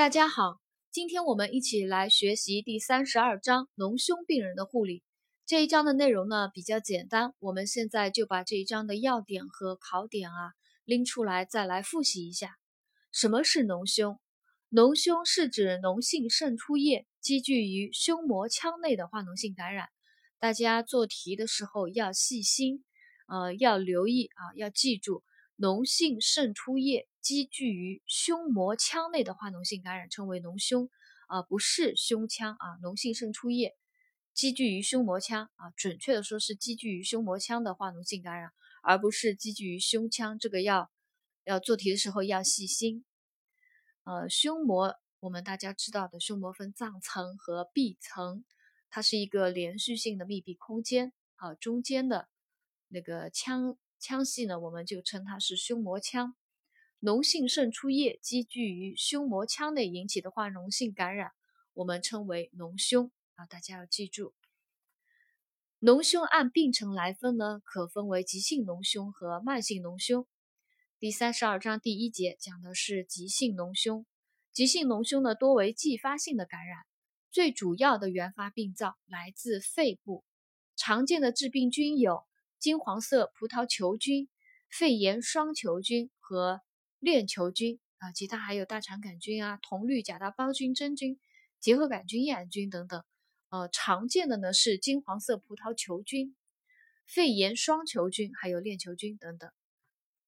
大家好，今天我们一起来学习第三十二章脓胸病人的护理。这一章的内容呢比较简单，我们现在就把这一章的要点和考点啊拎出来，再来复习一下。什么是脓胸？脓胸是指脓性渗出液积聚于胸膜腔内的化脓性感染。大家做题的时候要细心，呃，要留意啊，要记住。脓性渗出液积聚于胸膜腔内的化脓性感染称为脓胸，啊，不是胸腔啊。脓性渗出液积聚于胸膜腔啊，准确的说是积聚于胸膜腔的化脓性感染，而不是积聚于胸腔。这个要要做题的时候要细心。呃，胸膜我们大家知道的，胸膜分脏层和壁层，它是一个连续性的密闭空间啊，中间的那个腔。腔隙呢，我们就称它是胸膜腔。脓性渗出液积聚于胸膜腔内引起的化脓性感染，我们称为脓胸啊。大家要记住，脓胸按病程来分呢，可分为急性脓胸和慢性脓胸。第三十二章第一节讲的是急性脓胸。急性脓胸呢，多为继发性的感染，最主要的原发病灶来自肺部，常见的致病菌有。金黄色葡萄球菌、肺炎双球菌和链球菌啊，其他还有大肠杆菌啊、铜绿假大胞菌、真菌、结核杆菌、厌氧菌等等。呃，常见的呢是金黄色葡萄球菌、肺炎双球菌还有链球菌等等。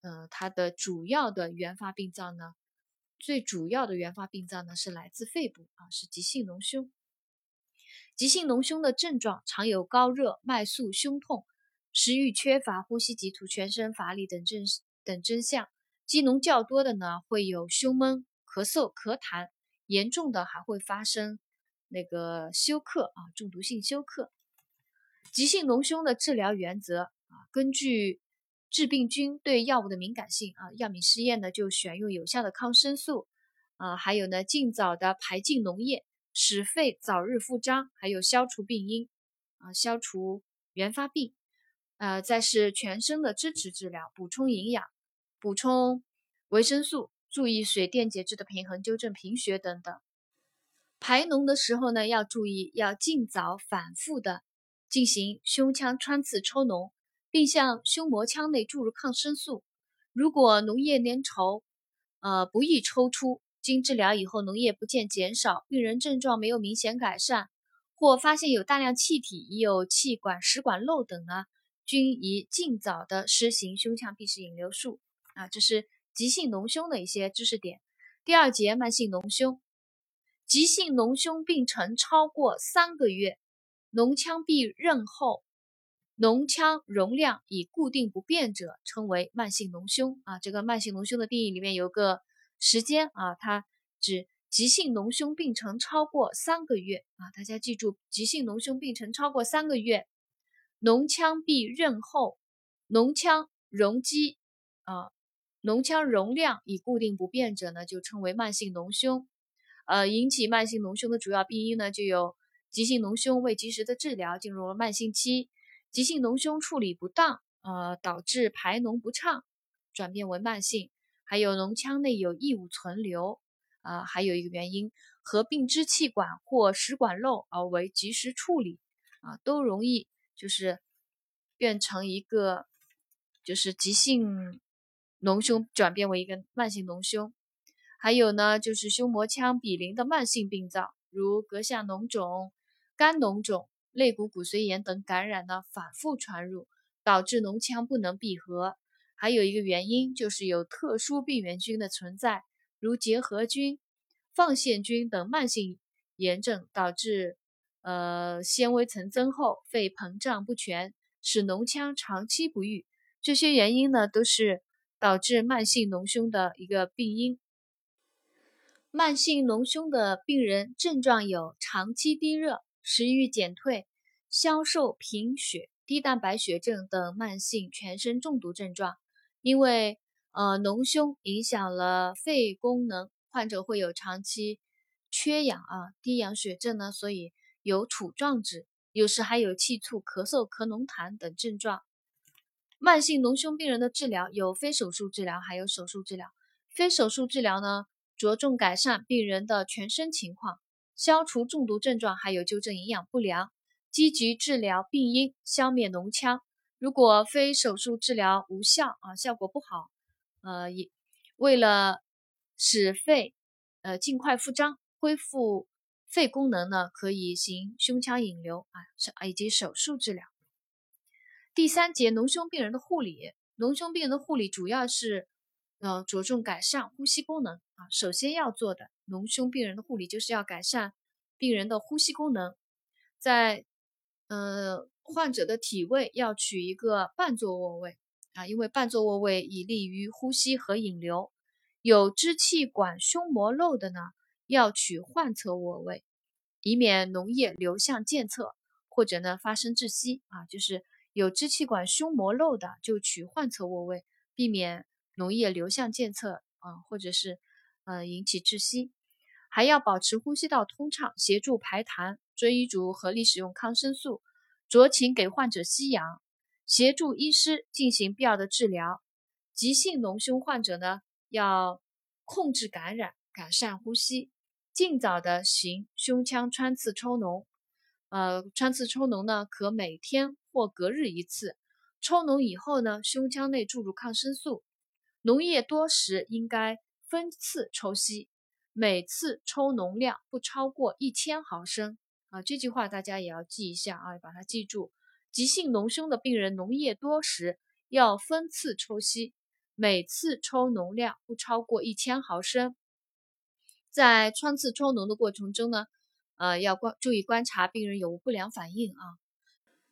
呃，它的主要的原发病灶呢，最主要的原发病灶呢是来自肺部啊，是急性脓胸。急性脓胸的症状常有高热、脉速、胸痛。食欲缺乏、呼吸急促、全身乏力等症等征象，积脓较多的呢，会有胸闷、咳嗽、咳痰，严重的还会发生那个休克啊，中毒性休克。急性脓胸的治疗原则啊，根据致病菌对药物的敏感性啊，药敏试验呢就选用有效的抗生素啊，还有呢尽早的排尽脓液，使肺早日复张，还有消除病因啊，消除原发病。呃，再是全身的支持治疗，补充营养，补充维生素，注意水电解质的平衡，纠正贫血等等。排脓的时候呢，要注意要尽早反复的进行胸腔穿刺抽脓，并向胸膜腔内注入抗生素。如果脓液粘稠，呃，不易抽出，经治疗以后脓液不见减少，病人症状没有明显改善，或发现有大量气体，已有气管食管漏等呢？均宜尽早的施行胸腔闭式引流术啊，这是急性脓胸的一些知识点。第二节慢性脓胸，急性脓胸病程超过三个月，脓腔壁韧厚，脓腔容量已固定不变者，称为慢性脓胸啊。这个慢性脓胸的定义里面有个时间啊，它指急性脓胸病程超过三个月啊。大家记住，急性脓胸病程超过三个月。脓腔壁韧厚，脓腔容积啊，脓腔容量已固定不变者呢，就称为慢性脓胸。呃，引起慢性脓胸的主要病因呢，就有急性脓胸未及时的治疗，进入了慢性期；急性脓胸处理不当，呃，导致排脓不畅，转变为慢性；还有脓腔内有异物存留，啊，还有一个原因合并支气管或食管漏而为及时处理，啊，都容易。就是变成一个，就是急性脓胸转变为一个慢性脓胸，还有呢，就是胸膜腔比邻的慢性病灶，如膈下脓肿、肝脓肿、肋骨骨髓炎等感染呢反复传入，导致脓腔不能闭合。还有一个原因就是有特殊病原菌的存在，如结核菌、放线菌等慢性炎症导致。呃，纤维层增厚，肺膨胀不全，使脓腔长期不愈，这些原因呢，都是导致慢性脓胸的一个病因。慢性脓胸的病人症状有长期低热、食欲减退、消瘦、贫血、低蛋白血症等慢性全身中毒症状。因为呃脓胸影响了肺功能，患者会有长期缺氧啊、低氧血症呢，所以。有杵状指，有时还有气促、咳嗽、咳脓痰等症状。慢性脓胸病人的治疗有非手术治疗，还有手术治疗。非手术治疗呢，着重改善病人的全身情况，消除中毒症状，还有纠正营养不良，积极治疗病因，消灭脓腔。如果非手术治疗无效啊，效果不好，呃，也为了使肺呃尽快复张，恢复肺功能呢，可以行胸腔引流啊，以及手术治疗。第三节脓胸病人的护理，脓胸病人的护理主要是呃着重改善呼吸功能啊，首先要做的脓胸病人的护理就是要改善病人的呼吸功能，在呃。患者的体位要取一个半坐卧位啊，因为半坐卧位以利于呼吸和引流。有支气管胸膜漏的呢，要取患侧卧位，以免脓液流向健侧或者呢发生窒息啊。就是有支气管胸膜漏的就取患侧卧位，避免脓液流向健侧啊，或者是呃引起窒息。还要保持呼吸道通畅，协助排痰，遵医嘱合理使用抗生素。酌情给患者吸氧，协助医师进行必要的治疗。急性脓胸患者呢，要控制感染，改善呼吸，尽早的行胸腔穿刺抽脓。呃，穿刺抽脓呢，可每天或隔日一次。抽脓以后呢，胸腔内注入抗生素。脓液多时，应该分次抽吸，每次抽脓量不超过一千毫升。啊，这句话大家也要记一下啊，把它记住。急性脓胸的病人脓液多时，要分次抽吸，每次抽脓量不超过一千毫升。在穿刺抽脓的过程中呢，呃，要观注意观察病人有无不良反应啊。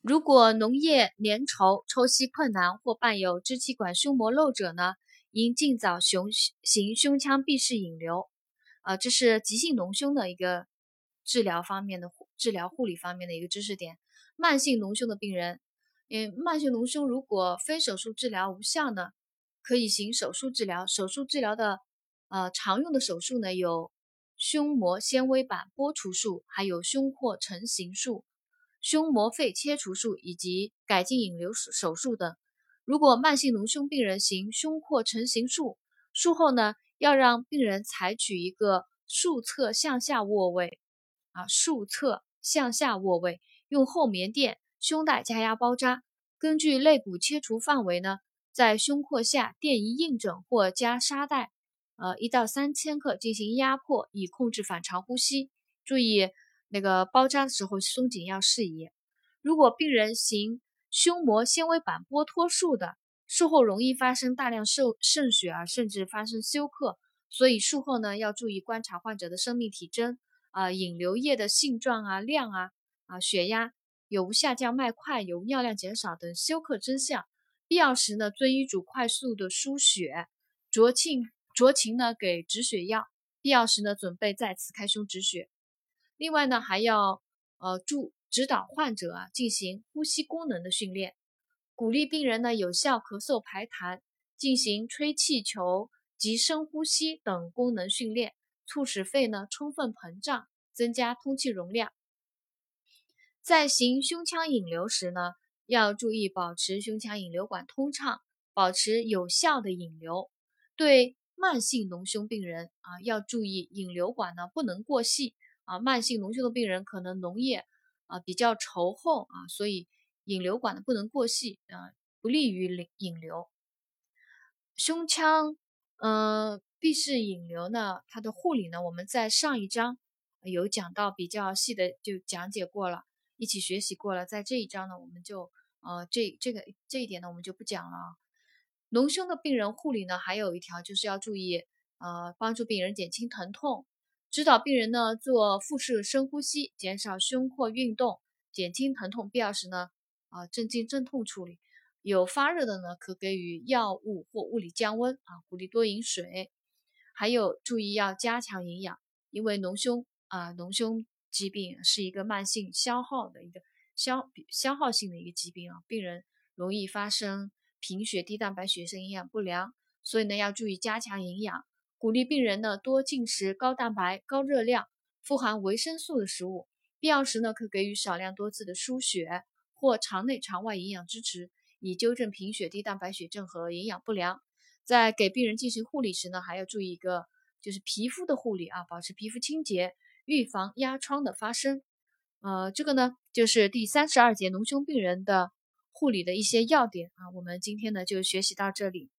如果脓液粘稠、抽吸困难或伴有支气管胸膜漏者呢，应尽早胸行胸腔闭式引流。啊，这是急性脓胸的一个治疗方面的。治疗护理方面的一个知识点，慢性脓胸的病人，嗯，慢性脓胸如果非手术治疗无效呢，可以行手术治疗。手术治疗的，呃，常用的手术呢有胸膜纤维板剥除术，还有胸廓成形术、胸膜肺切除术以及改进引流手术等。如果慢性脓胸病人行胸廓成形术，术后呢，要让病人采取一个竖侧向下卧位，啊，竖侧。向下卧位，用厚棉垫胸带加压包扎，根据肋骨切除范围呢，在胸廓下垫一硬枕或加沙袋，呃，一到三千克进行压迫，以控制反常呼吸。注意那个包扎的时候松紧要适宜。如果病人行胸膜纤维板剥脱术的，术后容易发生大量渗渗血啊，甚至发生休克，所以术后呢要注意观察患者的生命体征。啊，引流液的性状啊、量啊、啊血压有无下降脉快、有无尿量减少等休克征象，必要时呢遵医嘱快速的输血，酌情酌情呢给止血药，必要时呢准备再次开胸止血。另外呢还要呃助指导患者啊进行呼吸功能的训练，鼓励病人呢有效咳嗽排痰，进行吹气球及深呼吸等功能训练。促使肺呢充分膨胀，增加通气容量。在行胸腔引流时呢，要注意保持胸腔引流管通畅，保持有效的引流。对慢性脓胸病人啊，要注意引流管呢不能过细啊。慢性脓胸的病人可能脓液啊比较稠厚啊，所以引流管呢不能过细啊，不利于引引流。胸腔，嗯。闭式引流呢，它的护理呢，我们在上一章有讲到比较细的就讲解过了，一起学习过了。在这一章呢，我们就呃这这个这一点呢，我们就不讲了啊。脓胸的病人护理呢，还有一条就是要注意呃帮助病人减轻疼痛，指导病人呢做腹式深呼吸，减少胸廓运动，减轻疼痛，必要时呢啊镇静镇痛处理。有发热的呢，可给予药物或物理降温啊，鼓励多饮水。还有注意要加强营养，因为脓胸啊，脓胸疾病是一个慢性消耗的一个消消耗性的一个疾病啊，病人容易发生贫血、低蛋白血症营养不良，所以呢要注意加强营养，鼓励病人呢多进食高蛋白、高热量、富含维生素的食物，必要时呢可给予少量多次的输血或肠内肠外营养支持，以纠正贫血、低蛋白血症和营养不良。在给病人进行护理时呢，还要注意一个就是皮肤的护理啊，保持皮肤清洁，预防压疮的发生。呃，这个呢就是第三十二节脓胸病人的护理的一些要点啊。我们今天呢就学习到这里。